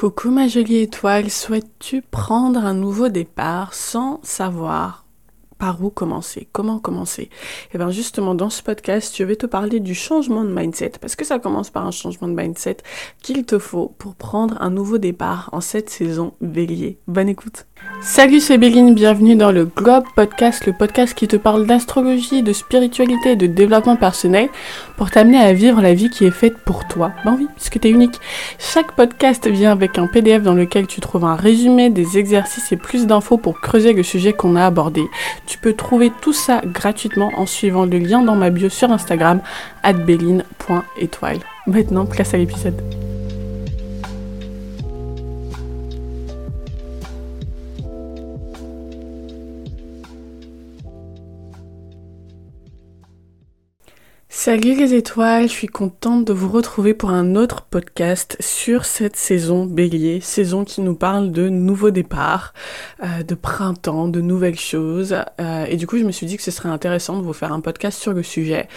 Coucou ma jolie étoile, souhaites-tu prendre un nouveau départ sans savoir par où commencer Comment commencer? Et eh bien justement dans ce podcast, je vais te parler du changement de mindset parce que ça commence par un changement de mindset qu'il te faut pour prendre un nouveau départ en cette saison bélier. Bonne écoute Salut, c'est Béline, bienvenue dans le Globe Podcast, le podcast qui te parle d'astrologie, de spiritualité et de développement personnel pour t'amener à vivre la vie qui est faite pour toi. Ben oui, puisque t'es unique. Chaque podcast vient avec un PDF dans lequel tu trouves un résumé, des exercices et plus d'infos pour creuser le sujet qu'on a abordé. Tu peux trouver tout ça gratuitement en suivant le lien dans ma bio sur Instagram, béline.étoile. Maintenant, place à l'épisode. Salut les étoiles, je suis contente de vous retrouver pour un autre podcast sur cette saison bélier, saison qui nous parle de nouveaux départs, euh, de printemps, de nouvelles choses. Euh, et du coup, je me suis dit que ce serait intéressant de vous faire un podcast sur le sujet,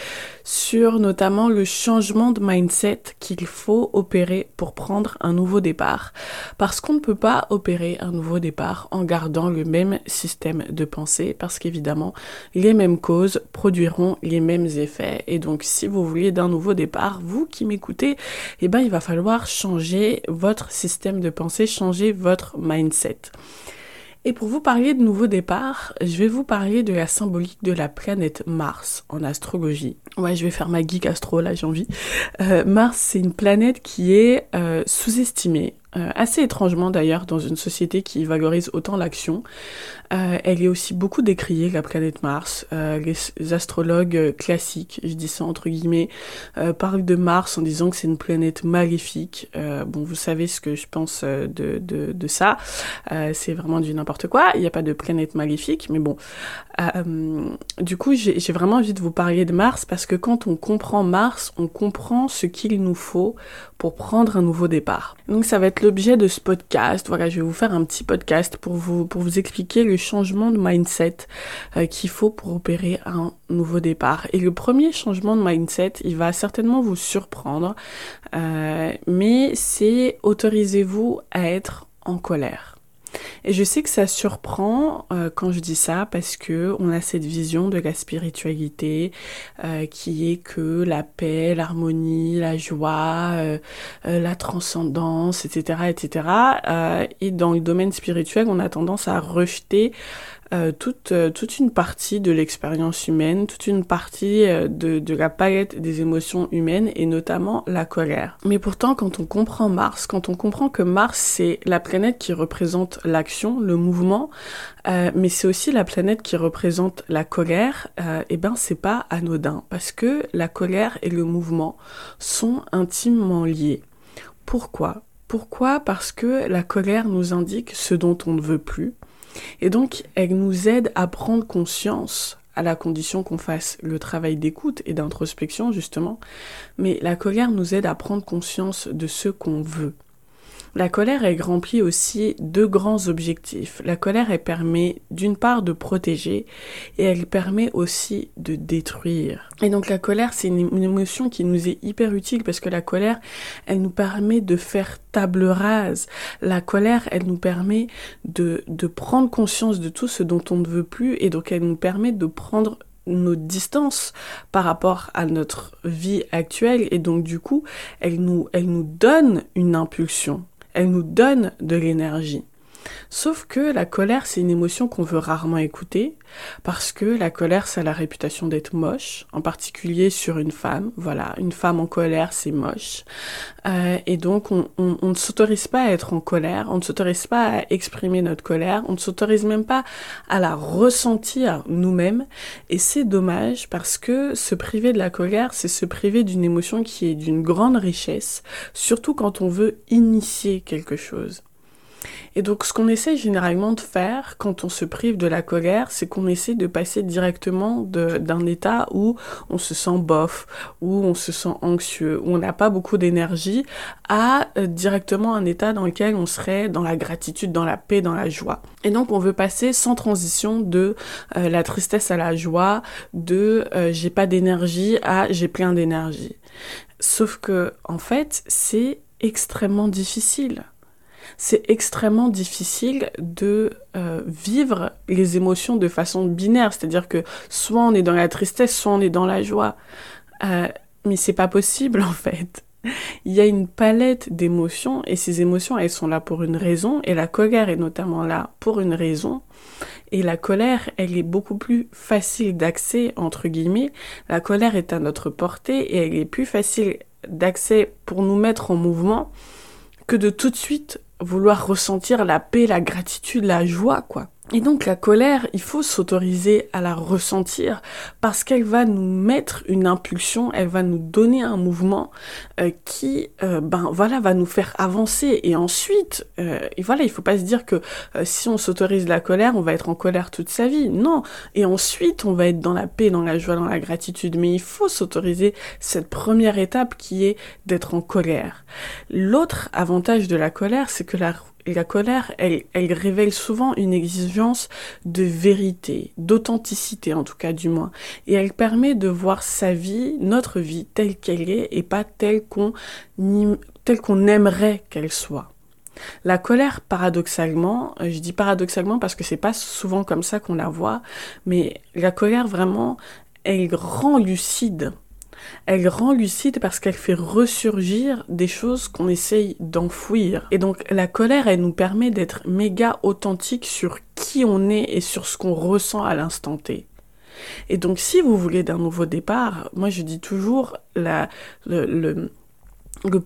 sur notamment le changement de mindset qu'il faut opérer pour prendre un nouveau départ. Parce qu'on ne peut pas opérer un nouveau départ en gardant le même système de pensée, parce qu'évidemment, les mêmes causes produiront les mêmes effets. Et donc, si vous voulez d'un nouveau départ, vous qui m'écoutez, eh ben il va falloir changer votre système de pensée, changer votre mindset. Et pour vous parler de nouveau départ, je vais vous parler de la symbolique de la planète Mars en astrologie. Ouais, je vais faire ma geek astro là, j'ai envie. Euh, Mars, c'est une planète qui est euh, sous-estimée euh, assez étrangement d'ailleurs dans une société qui valorise autant l'action. Euh, elle est aussi beaucoup décriée, la planète Mars. Euh, les, astrologues classiques, je dis ça entre guillemets, parlent de Mars en disant que c'est une planète maléfique. bon, vous savez ce que je pense de ça. c'est vraiment du n'importe quoi. Il n'y a pas de planète maléfique, mais bon. du coup, j'ai vraiment envie de vous parler de Mars parce que quand on comprend Mars, on comprend ce qu'il nous faut pour prendre un nouveau départ. Donc ça va être l'objet de ce podcast. Voilà, je vais vous faire un petit podcast pour vous, pour vous expliquer le changement de mindset euh, qu'il faut pour opérer un nouveau départ. Et le premier changement de mindset, il va certainement vous surprendre, euh, mais c'est autorisez-vous à être en colère. Et je sais que ça surprend euh, quand je dis ça parce que on a cette vision de la spiritualité euh, qui est que la paix, l'harmonie, la joie, euh, la transcendance, etc., etc. et dans le domaine spirituel, on a tendance à rejeter euh, toute, euh, toute une partie de l'expérience humaine, toute une partie euh, de, de la palette des émotions humaines et notamment la colère. Mais pourtant, quand on comprend Mars, quand on comprend que Mars c'est la planète qui représente l'action, le mouvement, mais c'est aussi la planète qui représente la colère, et eh ben c'est pas anodin parce que la colère et le mouvement sont intimement liés. Pourquoi? Pourquoi? Parce que la colère nous indique ce dont on ne veut plus, et donc, elle nous aide à prendre conscience à la condition qu'on fasse le travail d'écoute et d'introspection, justement. Mais la colère nous aide à prendre conscience de ce qu'on veut. La colère, elle remplit aussi deux grands objectifs. La colère, elle permet d'une part de protéger et elle permet aussi de détruire. Et donc la colère, c'est une, émotion qui nous est hyper utile parce que la colère, elle nous permet de faire table rase. La colère, elle nous permet de, de prendre conscience de tout ce dont on ne veut plus et donc elle nous permet de prendre nos distances par rapport à notre vie actuelle et donc du coup elle nous elle nous donne une impulsion elle nous donne de l'énergie. Sauf que la colère, c'est une émotion qu'on veut rarement écouter, parce que la colère, ça a la réputation d'être moche, en particulier sur une femme. Voilà, une femme en colère, c'est moche. Euh, et donc, on, ne s'autorise pas à être en colère, on ne s'autorise pas à exprimer notre colère, on ne s'autorise même pas à la ressentir nous-mêmes. Et c'est dommage, parce que se priver de la colère, c'est se priver d'une émotion qui est d'une grande richesse, surtout quand on veut initier quelque chose. Et donc ce qu'on essaie généralement de faire quand on se prive de la colère, c'est qu'on essaie de passer directement d'un état où on se sent bof, où on se sent anxieux, où on n'a pas beaucoup d'énergie, à euh, directement un état dans lequel on serait dans la gratitude, dans la paix, dans la joie. Et donc on veut passer sans transition de euh, la tristesse à la joie, de euh, j'ai pas d'énergie à j'ai plein d'énergie. Sauf que en fait c'est extrêmement difficile c'est extrêmement difficile de euh, vivre les émotions de façon binaire, c'est-à-dire que soit on est dans la tristesse, soit on est dans la joie. Euh, mais c'est pas possible en fait. Il y a une palette d'émotions et ces émotions elles sont là pour une raison et la colère est notamment là pour une raison. Et la colère, elle est beaucoup plus facile d'accès entre guillemets. La colère est à notre portée et elle est plus facile d'accès pour nous mettre en mouvement que de tout de suite vouloir ressentir la paix, la gratitude, la joie, quoi. Et donc la colère, il faut s'autoriser à la ressentir parce qu'elle va nous mettre une impulsion, elle va nous donner un mouvement euh, qui, euh, ben voilà, va nous faire avancer. Et ensuite, euh, et voilà, il faut pas se dire que si on s'autorise la colère, on va être en colère toute sa vie. Non. Et ensuite, on va être dans la paix, dans la joie, dans la gratitude. Mais il faut s'autoriser cette première étape qui est d'être en colère. L'autre avantage de la colère, c'est que la la colère, elle, elle révèle souvent une exigence de vérité, d'authenticité en tout cas du moins. Et elle permet de voir sa vie, notre vie, telle qu'elle est et pas telle qu'on telle qu'on aimerait qu'elle soit. La colère, paradoxalement, euh, je dis paradoxalement parce que c'est pas souvent comme ça qu'on la voit, mais la colère vraiment, elle rend lucide elle rend lucide parce qu'elle fait ressurgir des choses qu'on essaye d'enfouir. Et donc la colère, elle nous permet d'être méga authentique sur qui on est et sur ce qu'on ressent à l'instant T. Et donc si vous voulez d'un nouveau départ, moi je dis toujours la, le,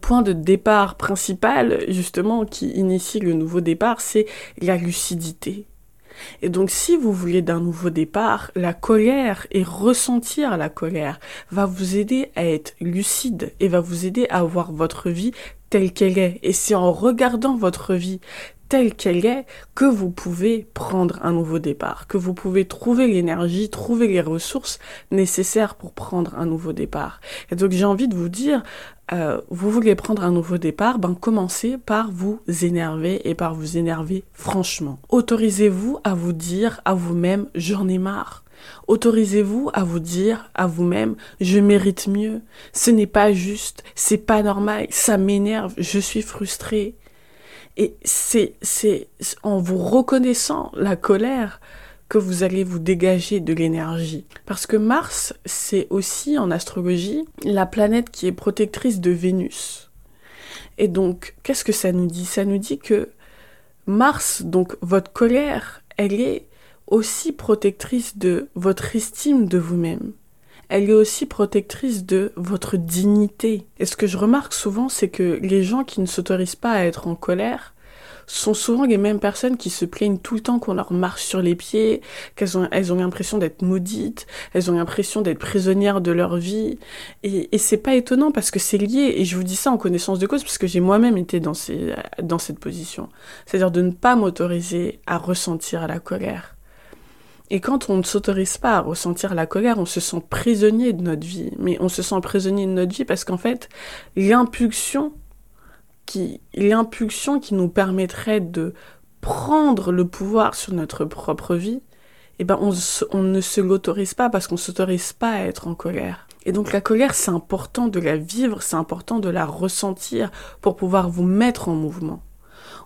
point de départ principal, justement, qui initie le nouveau départ, c'est la lucidité. Et donc si vous voulez d'un nouveau départ, la colère et ressentir la colère va vous aider à être lucide et va vous aider à voir votre vie telle qu'elle est. Et c'est en regardant votre vie telle qu'elle est que vous pouvez prendre un nouveau départ, que vous pouvez trouver l'énergie, trouver les ressources nécessaires pour prendre un nouveau départ. Et donc j'ai envie de vous dire, euh, vous voulez prendre un nouveau départ, ben commencez par vous énerver et par vous énerver franchement. Autorisez-vous à vous dire à vous-même j'en ai marre. Autorisez-vous à vous dire à vous-même je mérite mieux. Ce n'est pas juste, c'est pas normal, ça m'énerve, je suis frustré. Et c'est, c'est en vous reconnaissant la colère que vous allez vous dégager de l'énergie. Parce que Mars, c'est aussi en astrologie la planète qui est protectrice de Vénus. Et donc, qu'est-ce que ça nous dit? Ça nous dit que Mars, donc votre colère, elle est aussi protectrice de votre estime de vous-même. Elle est aussi protectrice de votre dignité. Et ce que je remarque souvent, c'est que les gens qui ne s'autorisent pas à être en colère sont souvent les mêmes personnes qui se plaignent tout le temps qu'on leur marche sur les pieds, qu'elles ont, elles ont l'impression d'être maudites, elles ont l'impression d'être prisonnières de leur vie. Et, et c'est pas étonnant parce que c'est lié, et je vous dis ça en connaissance de cause parce que j'ai moi-même été dans, ces, dans cette position. C'est-à-dire de ne pas m'autoriser à ressentir la colère. Et quand on ne s'autorise pas à ressentir la colère, on se sent prisonnier de notre vie. Mais on se sent prisonnier de notre vie parce qu'en fait, l'impulsion qui, l'impulsion qui nous permettrait de prendre le pouvoir sur notre propre vie, eh ben on, ne se l'autorise pas parce qu'on s'autorise pas à être en colère. Et donc la colère, c'est important de la vivre, c'est important de la ressentir pour pouvoir vous mettre en mouvement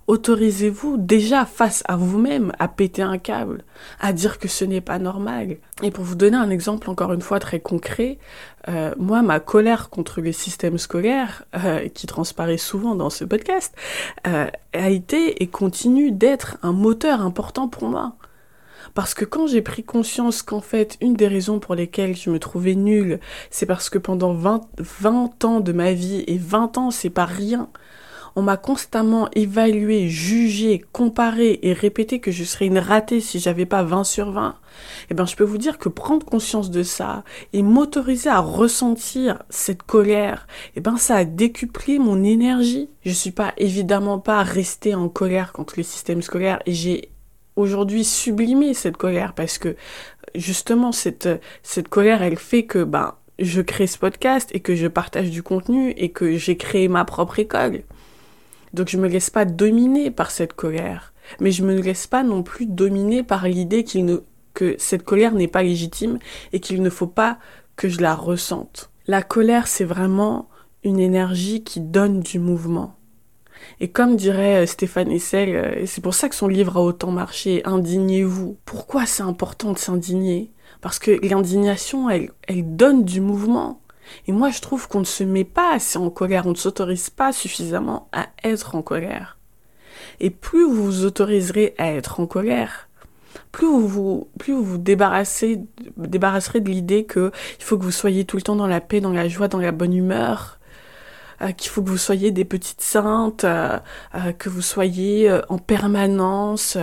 autorisez-vous déjà face à vous-même à péter un câble, à dire que ce n'est pas normal. Et pour vous donner un exemple encore une fois très concret, euh, moi, ma colère contre le système scolaire, euh, qui transparaît souvent dans ce podcast, euh, a été et continue d'être un moteur important pour moi. Parce que quand j'ai pris conscience qu'en fait, une des raisons pour lesquelles je me trouvais nulle, c'est parce que pendant 20, 20 ans de ma vie, et 20 ans, c'est pas rien, on m'a constamment évalué, jugé, comparé et répété que je serais une ratée si j'avais pas 20 sur 20. Eh ben, je peux vous dire que prendre conscience de ça et m'autoriser à ressentir cette colère, eh ben, ça a décuplé mon énergie. Je suis pas, évidemment pas restée en colère contre le système scolaire et j'ai aujourd'hui sublimé cette colère parce que justement cette cette colère elle fait que ben je crée ce podcast et que je partage du contenu et que j'ai créé ma propre école. Donc je me laisse pas dominer par cette colère, mais je me laisse pas non plus dominer par l'idée ne, que cette colère n'est pas légitime et qu'il ne faut pas que je la ressente. La colère, c'est vraiment une énergie qui donne du mouvement. Et comme dirait euh, Stéphane Essel, euh, et c'est pour ça que son livre a autant marché, Indignez-vous. Pourquoi c'est important de s'indigner? Parce que l'indignation, elle, elle donne du mouvement. Et moi, je trouve qu'on ne se met pas assez en colère, on ne s'autorise pas suffisamment à être en colère. Et plus vous vous autoriserez à être en colère, plus vous vous, plus débarrasserez de l'idée que il faut que vous soyez tout le temps dans la paix, dans la joie, dans la bonne humeur, euh, qu'il faut que vous soyez des petites saintes, euh, euh, que vous soyez en permanence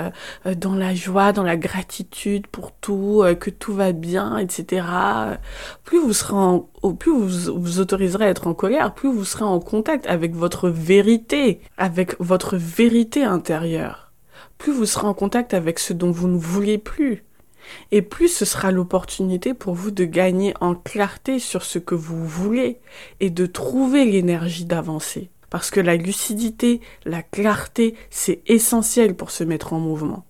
dans la joie, dans la gratitude pour tout, que tout va bien, etc. Plus vous serez en, plus vous vous autoriserez à être en colère, plus vous serez en contact avec votre vérité, avec votre vérité intérieure. Plus vous serez en contact avec ce dont vous ne voulez plus. Et plus ce sera l'opportunité pour vous de gagner en clarté sur ce que vous voulez et de trouver l'énergie d'avancer. Parce que la lucidité, la clarté, c'est essentiel pour se mettre en mouvement.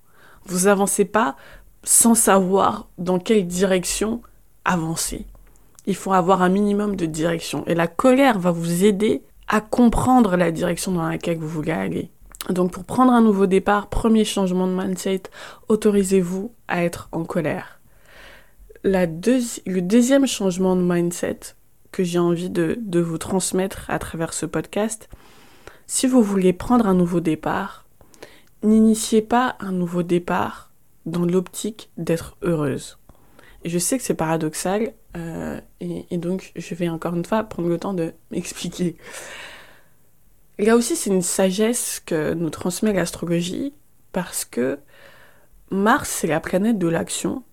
Vous avancez pas sans savoir dans quelle direction avancer. Il faut avoir un minimum de direction. Et la colère va vous aider à comprendre la direction dans laquelle vous voulez aller. Donc pour prendre un nouveau départ, premier changement de mindset, autorisez-vous à être en colère. Le deuxième changement de mindset que j'ai envie de, vous transmettre à travers ce podcast, si vous voulez prendre un nouveau départ, n'initiez pas un nouveau départ dans l'optique d'être heureuse. Je sais que c'est paradoxal, euh, et, donc je vais encore une fois prendre le temps de m'expliquer. Là aussi, c'est une sagesse que nous transmet l'astrologie parce que Mars, c'est la planète de l'action,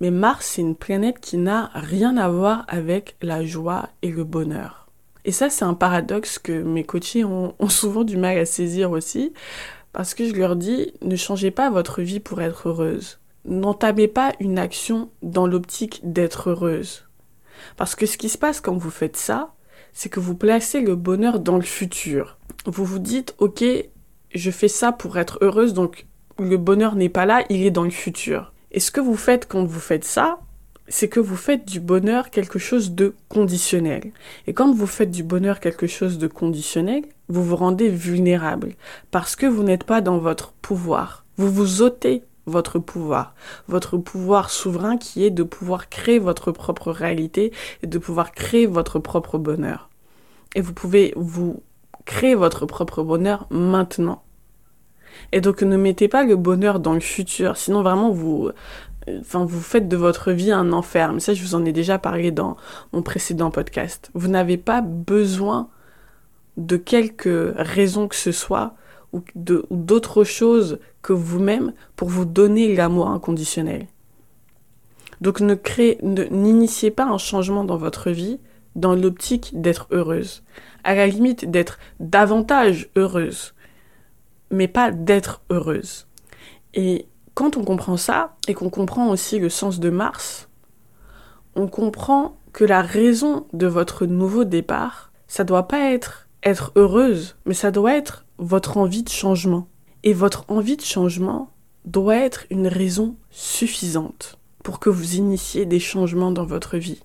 mais Mars, c'est une planète qui n'a rien à voir avec la joie et le bonheur. Et ça, c'est un paradoxe que mes coachés ont, ont, souvent du mal à saisir aussi, parce que je leur dis, ne changez pas votre vie pour être heureuse. N'entamez pas une action dans l'optique d'être heureuse. Parce que ce qui se passe quand vous faites ça, c'est que vous placez le bonheur dans le futur. Vous vous dites, ok, je fais ça pour être heureuse, donc le bonheur n'est pas là, il est dans le futur. Et ce que vous faites quand vous faites ça, c'est que vous faites du bonheur quelque chose de conditionnel. Et quand vous faites du bonheur quelque chose de conditionnel, vous vous rendez vulnérable parce que vous n'êtes pas dans votre pouvoir. Vous vous ôtez votre pouvoir, votre pouvoir souverain qui est de pouvoir créer votre propre réalité et de pouvoir créer votre propre bonheur. Et vous pouvez vous créer votre propre bonheur maintenant. Et donc ne mettez pas le bonheur dans le futur, sinon vraiment vous, enfin vous faites de votre vie un enfer. Mais ça, je vous en ai déjà parlé dans mon précédent podcast. Vous n'avez pas besoin de quelque raison que ce soit ou d'autre chose que vous-même pour vous donner l'amour inconditionnel. Donc ne créez, n'initiez pas un changement dans votre vie dans l'optique d'être heureuse. À la limite d'être davantage heureuse, mais pas d'être heureuse. Et quand on comprend ça, et qu'on comprend aussi le sens de Mars, on comprend que la raison de votre nouveau départ, ça doit pas être être heureuse, mais ça doit être votre envie de changement. Et votre envie de changement doit être une raison suffisante pour que vous initiez des changements dans votre vie.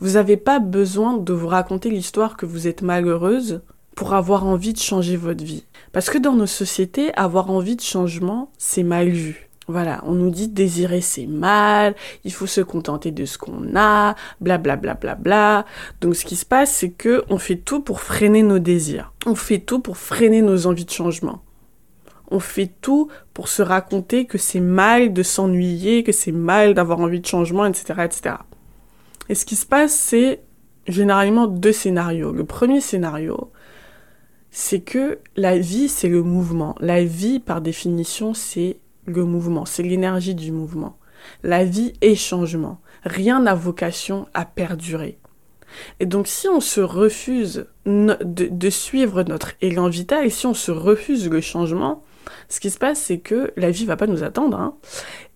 Vous n'avez pas besoin de vous raconter l'histoire que vous êtes malheureuse pour avoir envie de changer votre vie. Parce que dans nos sociétés, avoir envie de changement, c'est mal vu. Voilà, on nous dit désirer c'est mal, il faut se contenter de ce qu'on a, bla bla bla bla bla. Donc ce qui se passe, c'est que on fait tout pour freiner nos désirs. On fait tout pour freiner nos envies de changement. On fait tout pour se raconter que c'est mal de s'ennuyer, que c'est mal d'avoir envie de changement, etc., etc. Et ce qui se passe, c'est généralement deux scénarios. Le premier scénario, c'est que la vie, c'est le mouvement. La vie, par définition, c'est le mouvement, c'est l'énergie du mouvement. La vie est changement. Rien n'a vocation à perdurer. Et donc si on se refuse de, suivre notre élan vital, et si on se refuse le changement, ce qui se passe, c'est que la vie va pas nous attendre, hein,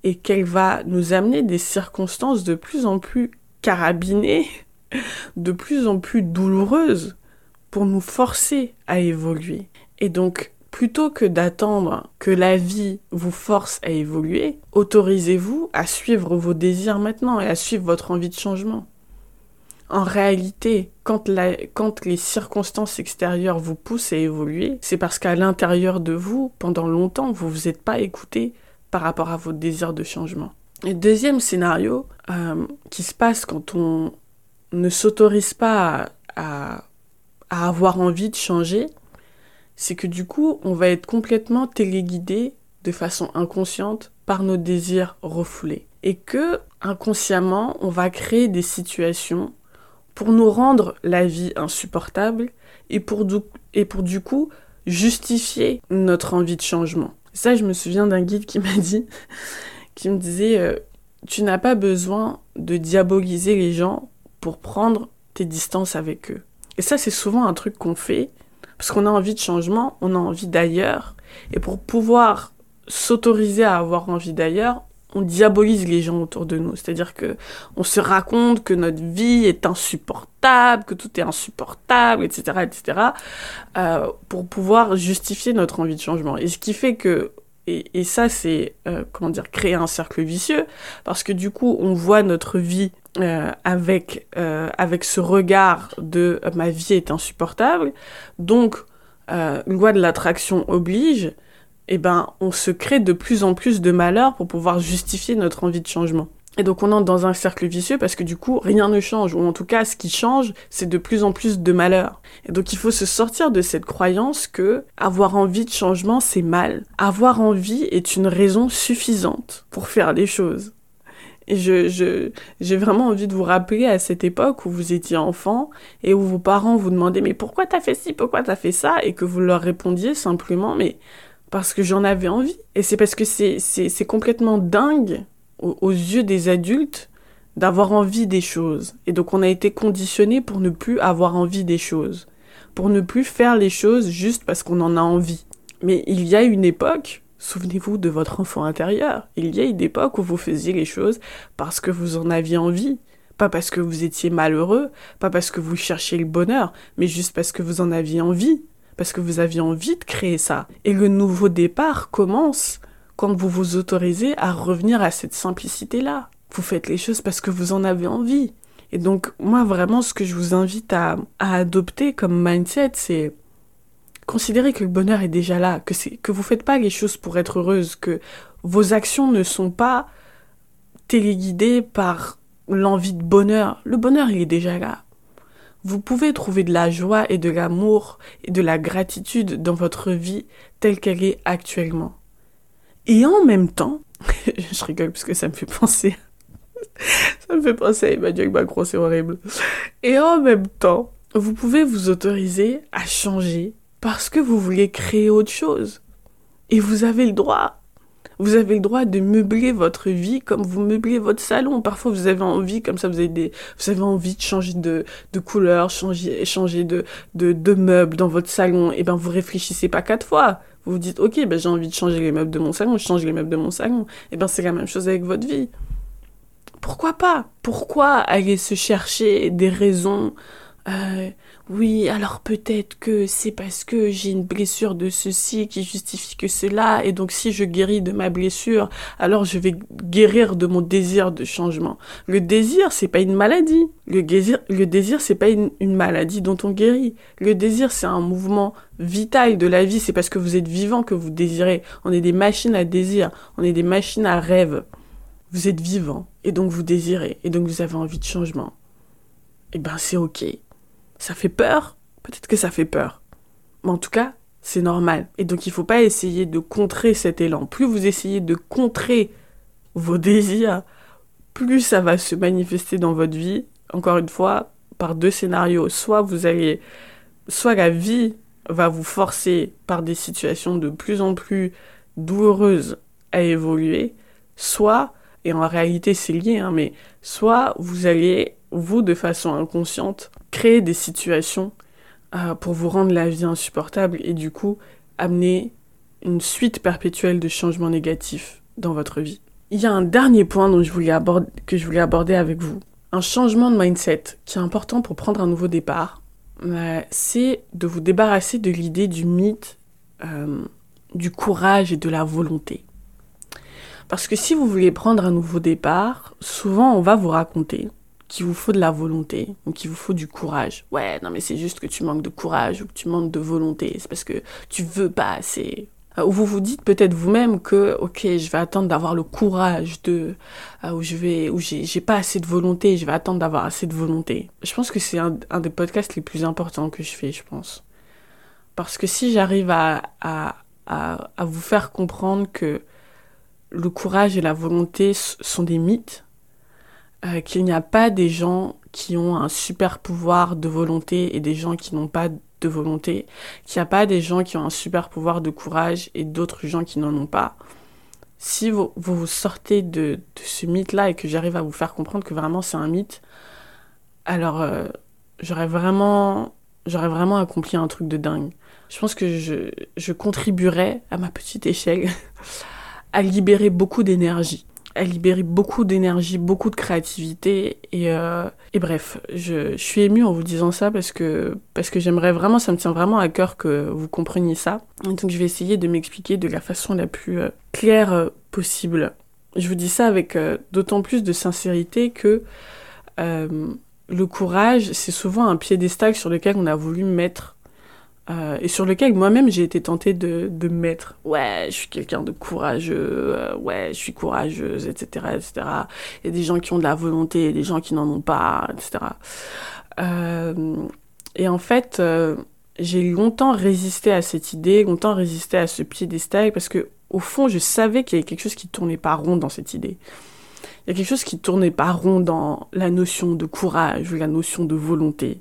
et qu'elle va nous amener des circonstances de plus en plus carabinées, de plus en plus douloureuses, pour nous forcer à évoluer. Et donc, plutôt que d'attendre que la vie vous force à évoluer, autorisez-vous à suivre vos désirs maintenant et à suivre votre envie de changement. en réalité, quand, les circonstances extérieures vous poussent à évoluer, c'est parce qu'à l'intérieur de vous, pendant longtemps, vous vous êtes pas écouté par rapport à vos désirs de changement. Et deuxième scénario euh, qui se passe quand on ne s'autorise pas à avoir envie de changer, c'est que du coup, on va être complètement téléguidé de façon inconsciente par nos désirs refoulés. Et que, inconsciemment, on va créer des situations pour nous rendre la vie insupportable et pour du, et pour du coup justifier notre envie de changement. Ça, je me souviens d'un guide qui m'a dit, qui me disait, euh, tu n'as pas besoin de diaboliser les gens pour prendre tes distances avec eux. Et ça, c'est souvent un truc qu'on fait parce qu'on a envie de changement, on a envie d'ailleurs. Et pour pouvoir s'autoriser à avoir envie d'ailleurs, on diabolise les gens autour de nous. C'est-à-dire que on se raconte que notre vie est insupportable, que tout est insupportable, etc., etc., euh, pour pouvoir justifier notre envie de changement. Et ce qui fait que et, ça, c'est euh, comment dire créer un cercle vicieux, parce que du coup, on voit notre vie euh, avec, euh, avec ce regard de euh, ma vie est insupportable. Donc, euh, loi de l'attraction oblige, eh ben, on se crée de plus en plus de malheur pour pouvoir justifier notre envie de changement. Et donc on entre dans un cercle vicieux parce que du coup rien ne change, ou en tout cas ce qui change c'est de plus en plus de malheur. Et donc il faut se sortir de cette croyance que avoir envie de changement c'est mal. Avoir envie est une raison suffisante pour faire les choses. Je, j'ai vraiment envie de vous rappeler à cette époque où vous étiez enfant et où vos parents vous demandaient mais pourquoi t'as fait ci, pourquoi t'as fait ça? Et que vous leur répondiez simplement mais parce que j'en avais envie. Et c'est parce que c'est, c'est, complètement dingue aux yeux des adultes d'avoir envie des choses. Et donc on a été conditionné pour ne plus avoir envie des choses. Pour ne plus faire les choses juste parce qu'on en a envie. Mais il y a une époque Souvenez-vous de votre enfant intérieur. Il y a une époque où vous faisiez les choses parce que vous en aviez envie. Pas parce que vous étiez malheureux, pas parce que vous cherchiez le bonheur, mais juste parce que vous en aviez envie. Parce que vous aviez envie de créer ça. Et le nouveau départ commence quand vous vous autorisez à revenir à cette simplicité-là. Vous faites les choses parce que vous en avez envie. Et donc, moi, vraiment, ce que je vous invite à, à adopter comme mindset, c'est considérez que le bonheur est déjà là, que c'est que vous faites pas les choses pour être heureuse, que vos actions ne sont pas téléguidées par l'envie de bonheur. Le bonheur, il est déjà là. Vous pouvez trouver de la joie et de l'amour et de la gratitude dans votre vie telle qu'elle est actuellement. Et en même temps, je rigole parce que ça me fait penser, ça me fait penser à Emmanuel Macron, c'est horrible. Et en même temps, vous pouvez vous autoriser à changer parce que vous voulez créer autre chose. Et vous avez le droit. Vous avez le droit de meubler votre vie comme vous meublez votre salon. Parfois, vous avez envie, comme ça, vous avez, des, vous avez envie de changer de, couleur, changer, changer de, de, dans votre salon. Et ben, vous réfléchissez pas quatre fois. Vous vous dites, ok, ben, j'ai envie de changer les meubles de mon salon, je change les meubles de mon salon. Et ben, c'est la même chose avec votre vie. Pourquoi pas? Pourquoi aller se chercher des raisons euh, oui, alors peut-être que c'est parce que j'ai une blessure de ceci qui justifie que cela, et donc si je guéris de ma blessure, alors je vais guérir de mon désir de changement. Le désir, c'est pas une maladie. Le désir, le désir, c'est pas une, maladie dont on guérit. Le désir, c'est un mouvement vital de la vie. C'est parce que vous êtes vivant que vous désirez. On est des machines à désir. On est des machines à rêve. Vous êtes vivant, et donc vous désirez, et donc vous avez envie de changement. Eh ben, c'est ok. Ça fait peur Peut-être que ça fait peur. Mais en tout cas, c'est normal. Et donc il ne faut pas essayer de contrer cet élan. Plus vous essayez de contrer vos désirs, plus ça va se manifester dans votre vie. Encore une fois, par deux scénarios. Soit vous allez, soit la vie va vous forcer par des situations de plus en plus douloureuses à évoluer, soit, et en réalité c'est lié, hein, mais soit vous allez, vous de façon inconsciente, créer des situations euh, pour vous rendre la vie insupportable et du coup amener une suite perpétuelle de changements négatifs dans votre vie. Il y a un dernier point dont je voulais aborder, que je voulais aborder avec vous. Un changement de mindset qui est important pour prendre un nouveau départ, euh, c'est de vous débarrasser de l'idée du mythe euh, du courage et de la volonté. Parce que si vous voulez prendre un nouveau départ, souvent on va vous raconter qu'il vous faut de la volonté, ou qu'il vous faut du courage. Ouais, non mais c'est juste que tu manques de courage ou que tu manques de volonté, c'est parce que tu veux pas assez. Euh, ou vous vous dites peut-être vous-même que ok je vais attendre d'avoir le courage de euh, ou je vais ou j'ai pas assez de volonté je vais attendre d'avoir assez de volonté je pense que c'est un, des podcasts les plus importants que je fais je pense parce que si j'arrive à, à vous faire comprendre que le courage et la volonté sont des mythes euh, qu'il n'y a pas des gens qui ont un super pouvoir de volonté et des gens qui n'ont pas de volonté, qu'il n'y a pas des gens qui ont un super pouvoir de courage et d'autres gens qui n'en ont pas. Si vous vous sortez de, de ce mythe-là et que j'arrive à vous faire comprendre que vraiment c'est un mythe, alors euh, j'aurais vraiment, j'aurais vraiment accompli un truc de dingue. Je pense que je, je contribuerais à ma petite échelle à libérer beaucoup d'énergie à libérer beaucoup d'énergie, beaucoup de créativité et, euh, et bref, je, suis émue en vous disant ça parce que parce que j'aimerais vraiment, ça me tient vraiment à cœur que vous compreniez ça. Donc je vais essayer de m'expliquer de la façon la plus euh, claire euh, possible. Je vous dis ça avec d'autant plus de sincérité que le courage, c'est souvent un piédestal sur lequel on a voulu mettre euh, et sur lequel moi-même j'ai été tentée de, mettre. Ouais je suis quelqu'un de courageux euh, ouais je suis courageuse etc etc il y a des gens qui ont de la volonté et des gens qui n'en ont pas etc euh, et en fait j'ai longtemps résisté à cette idée longtemps résisté à ce piédestal parce que au fond je savais qu'il y avait quelque chose qui tournait pas rond dans cette idée. Il y a quelque chose qui tournait pas rond dans la notion de courage ou la notion de volonté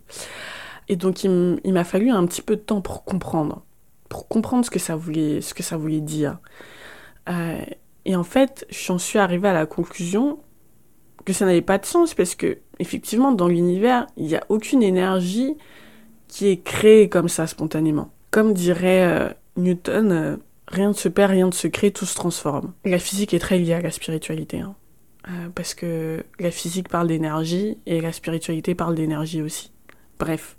et donc il m'a fallu un petit peu de temps pour comprendre, pour comprendre ce que ça voulait, ce que ça voulait dire. Euh, et en fait, j'en suis arrivée à la conclusion que ça n'avait pas de sens parce que effectivement dans l'univers, il n'y a aucune énergie qui est créée comme ça spontanément. Comme dirait euh, Newton, euh, rien ne se perd, rien ne se crée, tout se transforme. La physique est très liée à la spiritualité. Hein. parce que la physique parle d'énergie et la spiritualité parle d'énergie aussi. Bref,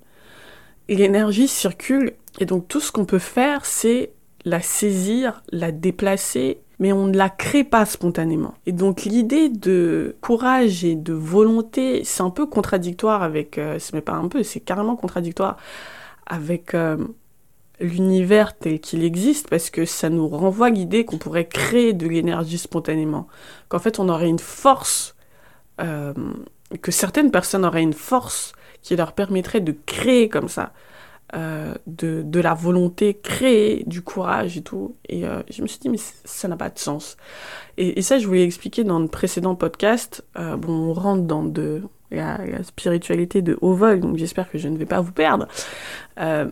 l'énergie circule et donc tout ce qu'on peut faire, c'est la saisir, la déplacer, mais on ne la crée pas spontanément. Et donc l'idée de courage et de volonté, c'est un peu contradictoire avec, euh, n'est pas un peu, c'est carrément contradictoire avec euh, l'univers tel qu'il existe, parce que ça nous renvoie l'idée qu'on pourrait créer de l'énergie spontanément, qu'en fait on aurait une force, euh, que certaines personnes auraient une force qui leur permettrait de créer comme ça, euh, de, de, la volonté, créer du courage et tout. Et euh, je me suis dit, mais ça n'a pas de sens. Et, ça, je voulais expliquer dans le précédent podcast. Euh, bon, on rentre dans de la, spiritualité de haut vol, donc j'espère que je ne vais pas vous perdre.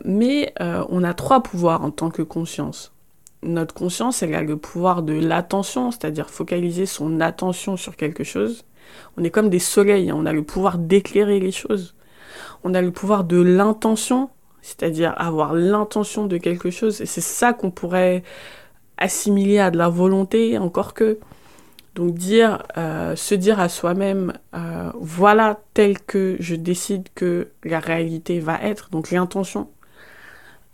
Mais on a trois pouvoirs en tant que conscience. Notre conscience, elle a le pouvoir de l'attention, c'est-à-dire focaliser son attention sur quelque chose. On est comme des soleils, hein, on a le pouvoir d'éclairer les choses on a le pouvoir de l'intention, c'est-à-dire avoir l'intention de quelque chose, et c'est ça qu'on pourrait assimiler à de la volonté, encore que. Donc dire, euh, se dire à soi-même, euh, voilà tel que je décide que la réalité va être, donc l'intention.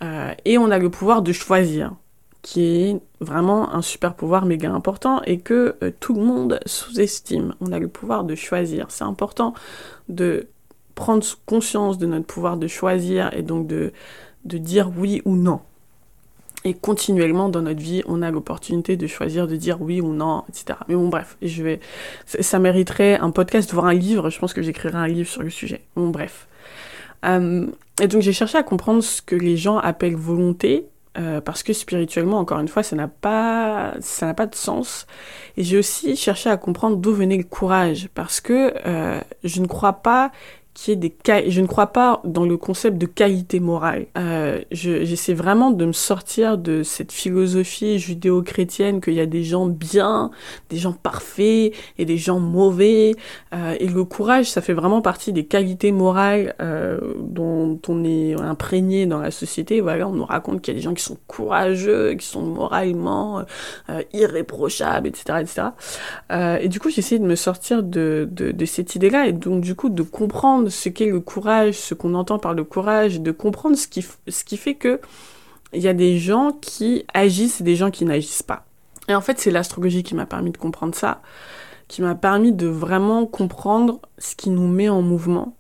Euh, et on a le pouvoir de choisir, qui est vraiment un super pouvoir méga important et que tout le monde sous-estime. On a le pouvoir de choisir. C'est important de prendre conscience de notre pouvoir de choisir et donc de, de dire oui ou non. Et continuellement dans notre vie, on a l'opportunité de choisir de dire oui ou non, etc. Mais bon, bref, je vais, ça mériterait un podcast, voire un livre. Je pense que j'écrirai un livre sur le sujet. Bon, bref. Euh, et donc j'ai cherché à comprendre ce que les gens appellent volonté, euh, parce que spirituellement, encore une fois, ça n'a pas, ça n'a pas de sens. Et j'ai aussi cherché à comprendre d'où venait le courage, parce que euh, je ne crois pas qui est des je ne crois pas dans le concept de qualité morale. Euh, J'essaie vraiment de me sortir de cette philosophie judéo-chrétienne qu'il y a des gens bien, des gens parfaits et des gens mauvais. Euh, et le courage, ça fait vraiment partie des qualités morales euh, dont on est imprégné dans la société. Voilà, on nous raconte qu'il y a des gens qui sont courageux, qui sont moralement euh, irréprochables, etc., etc. Euh, et du coup, j'essaie de me sortir de, de, de cette idée-là et donc du coup de comprendre ce qu'est le courage, ce qu'on entend par le courage, de comprendre ce qui, ce qui fait que il y a des gens qui agissent et des gens qui n'agissent pas. Et en fait, c'est l'astrologie qui m'a permis de comprendre ça. qui m'a permis de vraiment comprendre ce qui nous met en mouvement.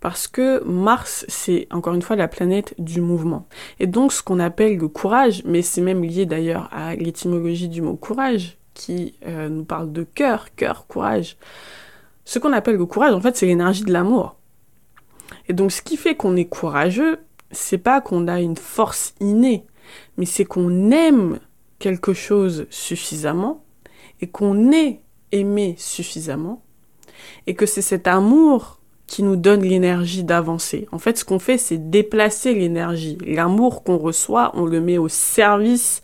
Parce que Mars, c'est encore une fois la planète du mouvement. Et donc ce qu'on appelle le courage, mais c'est même lié d'ailleurs à l'étymologie du mot courage, qui euh, nous parle de cœur, cœur, courage. Ce qu'on appelle le courage, en fait, c'est l'énergie de l'amour. Et donc ce qui fait qu'on est courageux, c'est pas qu'on a une force innée, mais c'est qu'on aime quelque chose suffisamment et qu'on est aimé suffisamment et que c'est cet amour qui nous donne l'énergie d'avancer. En fait, ce qu'on fait, c'est déplacer l'énergie. L'amour qu'on reçoit, on le met au service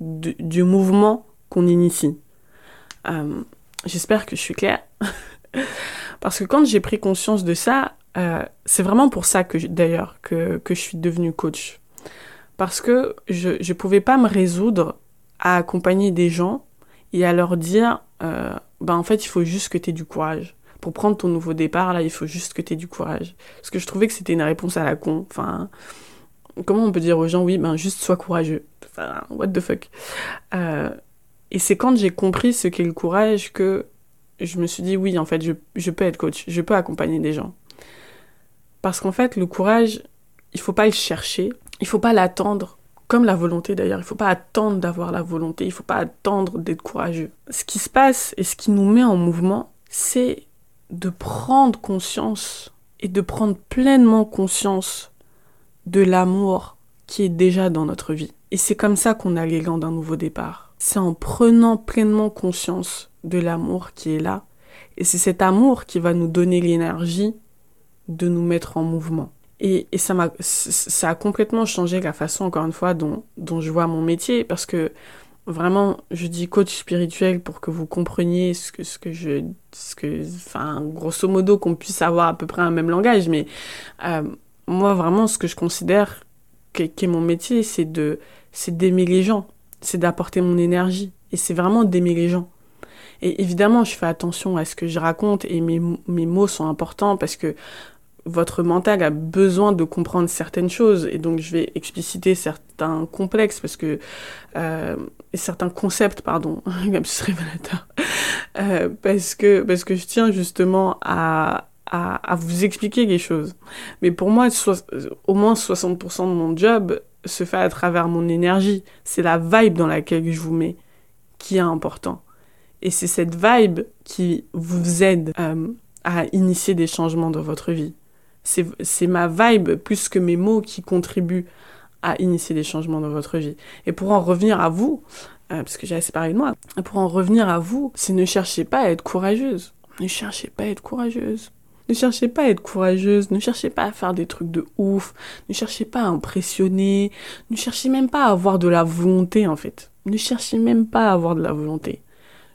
du mouvement qu'on initie. Euh, j'espère que je suis claire. Parce que quand j'ai pris conscience de ça, euh, c'est vraiment pour ça que d'ailleurs que, que, je suis devenue coach. Parce que je ne pouvais pas me résoudre à accompagner des gens et à leur dire, euh, ben en fait, il faut juste que tu aies du courage. Pour prendre ton nouveau départ, là, il faut juste que tu aies du courage. Parce que je trouvais que c'était une réponse à la con. Enfin, comment on peut dire aux gens, oui, ben juste sois courageux. Enfin, what the fuck. Euh, et c'est quand j'ai compris ce qu'est le courage que je me suis dit, oui, en fait, je, je peux être coach, je peux accompagner des gens. Parce qu'en fait, le courage, il faut pas le chercher, il faut pas l'attendre, comme la volonté d'ailleurs. Il faut pas attendre d'avoir la volonté, il faut pas attendre d'être courageux. Ce qui se passe et ce qui nous met en mouvement, c'est de prendre conscience et de prendre pleinement conscience de l'amour qui est déjà dans notre vie. Et c'est comme ça qu'on a l'élan d'un nouveau départ. C'est en prenant pleinement conscience de l'amour qui est là. Et c'est cet amour qui va nous donner l'énergie de nous mettre en mouvement. Et, et ça, m'a, ça a complètement changé la façon, encore une fois, dont, dont je vois mon métier, parce que vraiment, je dis coach spirituel pour que vous compreniez ce que, ce que je... Ce que, enfin, grosso modo, qu'on puisse avoir à peu près un même langage, mais euh, moi, vraiment, ce que je considère qu'est mon métier, c'est c'est d'aimer les gens, c'est d'apporter mon énergie, et c'est vraiment d'aimer les gens. Et évidemment, je fais attention à ce que je raconte et mes, mes mots sont importants parce que votre mental a besoin de comprendre certaines choses. Et donc je vais expliciter certains complexes parce que euh, certains concepts pardon lapsus révélateur euh, parce que parce que je tiens justement à, à, à vous expliquer les choses. Mais pour moi au moins 60% de mon job se fait à travers mon énergie. C'est la vibe dans laquelle je vous mets qui est important. Et c'est cette vibe qui vous aide euh, à initier des changements dans votre vie c'est ma vibe plus que mes mots qui contribuent à initier des changements dans votre vie. Et pour en revenir à vous, euh, parce que j'ai assez parlé de moi, pour en revenir à vous, c'est ne cherchez pas à être courageuse. Ne cherchez pas à être courageuse. Ne cherchez pas à être courageuse, ne cherchez pas à faire des trucs de ouf, ne cherchez pas à impressionner, ne cherchez même pas à avoir de la volonté en fait. Ne cherchez même pas à avoir de la volonté.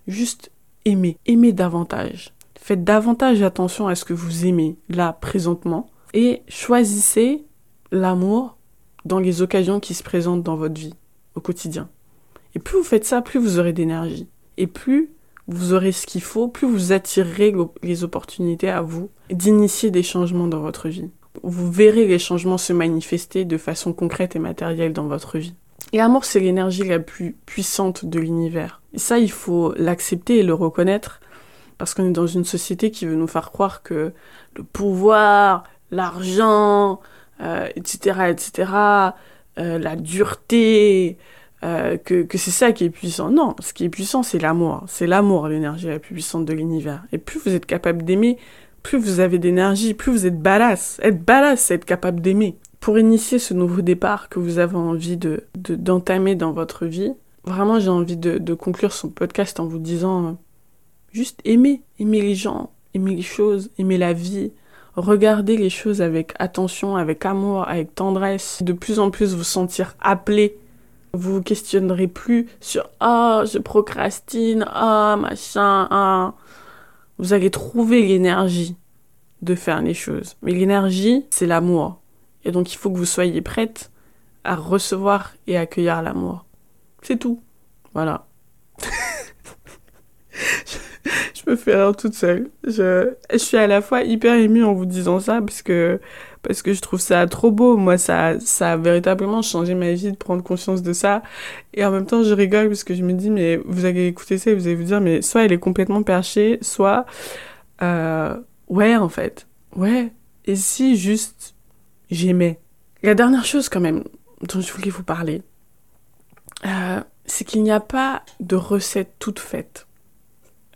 Juste aimer, aimer davantage. Faites davantage attention à ce que vous aimez là, présentement, et choisissez l'amour dans les occasions qui se présentent dans votre vie, au quotidien. Et plus vous faites ça, plus vous aurez d'énergie. Et plus vous aurez ce qu'il faut, plus vous attirerez les opportunités à vous d'initier des changements dans votre vie. Vous verrez les changements se manifester de façon concrète et matérielle dans votre vie. Et l'amour, c'est l'énergie la plus puissante de l'univers. Ça, il faut l'accepter et le reconnaître parce qu'on est dans une société qui veut nous faire croire que le pouvoir, l'argent, euh, etc., etc., euh, la dureté, euh, que, que c'est ça qui est puissant. Non, ce qui est puissant, c'est l'amour. C'est l'amour, l'énergie la plus puissante de l'univers. Et plus vous êtes capable d'aimer, plus vous avez d'énergie, plus vous êtes badass. Être badass, c'est être capable d'aimer. Pour initier ce nouveau départ que vous avez envie de d'entamer dans votre vie, vraiment j'ai envie de, de conclure son podcast en vous disant Juste aimer, aimer les gens, aimer les choses, aimer la vie. Regardez les choses avec attention, avec amour, avec tendresse. De plus en plus vous sentir appelé. Vous vous questionnerez plus sur ah je procrastine, ah machin, ah. Vous allez trouver l'énergie de faire les choses. Mais l'énergie, c'est l'amour. Et donc il faut que vous soyez prête à recevoir et accueillir l'amour. C'est tout. Voilà. je me fais rire toute seule. Je, suis à la fois hyper émue en vous disant ça parce que, parce que je trouve ça trop beau. Moi, ça, ça a véritablement changé ma vie de prendre conscience de ça. Et en même temps, je rigole parce que je me dis, mais vous allez écouter ça et vous allez vous dire, mais soit elle est complètement perchée, soit, euh, ouais, en fait. Ouais. Et si juste j'aimais? La dernière chose, quand même, dont je voulais vous parler, euh, c'est qu'il n'y a pas de recette toute faite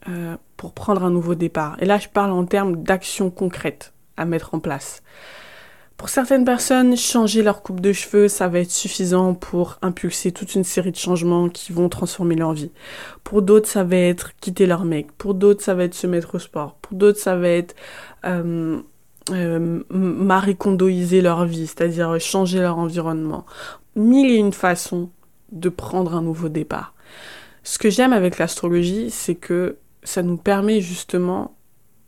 euh, pour prendre un nouveau départ. Et là, je parle en termes d'actions concrètes à mettre en place. Pour certaines personnes, changer leur coupe de cheveux, ça va être suffisant pour impulser toute une série de changements qui vont transformer leur vie. Pour d'autres, ça va être quitter leur mec. Pour d'autres, ça va être se mettre au sport. Pour d'autres, ça va être euh, euh, leur vie, c'est-à-dire changer leur environnement. Mille et une façons de prendre un nouveau départ. Ce que j'aime avec l'astrologie, c'est que ça nous permet justement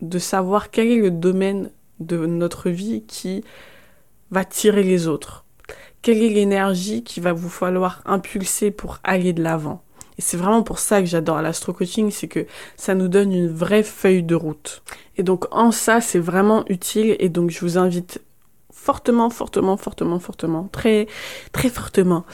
de savoir quel est le domaine de notre vie qui va tirer les autres. Quelle est l'énergie qu'il va vous falloir impulser pour aller de l'avant. Et c'est vraiment pour ça que j'adore l'astro-coaching, c'est que ça nous donne une vraie feuille de route. Et donc en ça, c'est vraiment utile et donc je vous invite fortement, fortement, fortement, fortement, très, très fortement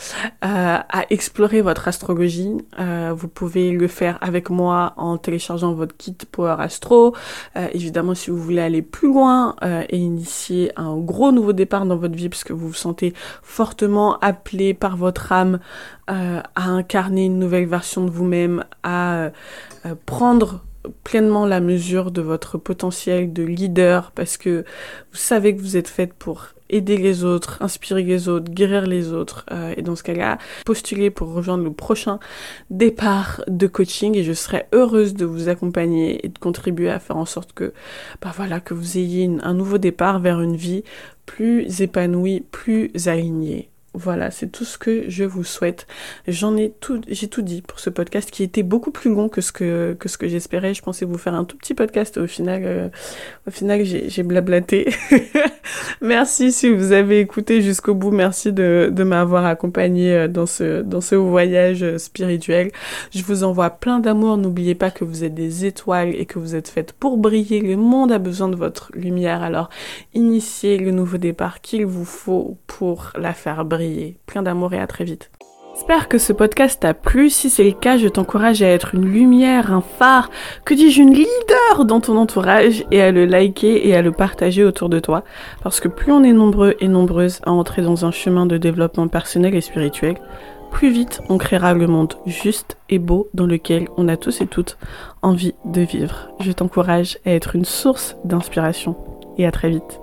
euh, à explorer votre astrologie. Euh, vous pouvez le faire avec moi en téléchargeant votre kit Power Astro. Euh, évidemment, si vous voulez aller plus loin et initier un gros nouveau départ dans votre vie, parce que vous vous sentez fortement appelé par votre âme à incarner une nouvelle version de vous-même, à prendre pleinement la mesure de votre potentiel de leader parce que vous savez que vous êtes faite pour aider les autres, inspirer les autres, guérir les autres. Euh, et dans ce cas-là, postuler pour rejoindre le prochain départ de coaching et je serai heureuse de vous accompagner et de contribuer à faire en sorte que, bah voilà, que vous ayez un nouveau départ vers une vie plus épanouie, plus alignée. Voilà, c'est tout ce que je vous souhaite. J'en ai tout, j'ai tout dit pour ce podcast qui était beaucoup plus long que ce que, que ce que j'espérais. Je pensais vous faire un tout petit podcast au final, euh, au final, j'ai blablaté. merci si vous avez écouté jusqu'au bout. Merci de, de m'avoir accompagné euh, dans ce, dans ce voyage euh, spirituel. Je vous envoie plein d'amour. N'oubliez pas que vous êtes des étoiles et que vous êtes faites pour briller. Le monde a besoin de votre lumière. Alors, initiez le nouveau départ qu'il vous faut pour la faire briller Plein d'amour et à très vite. J'espère que ce podcast t'a plu. Si c'est le cas, je t'encourage à être une lumière, un phare, que dis-je, une leader dans ton entourage et à le liker et à le partager autour de toi. Parce que plus on est nombreux et nombreuses à entrer dans un chemin de développement personnel et spirituel, plus vite on créera le monde juste et beau dans lequel on a tous et toutes envie de vivre. Je t'encourage à être une source d'inspiration et à très vite.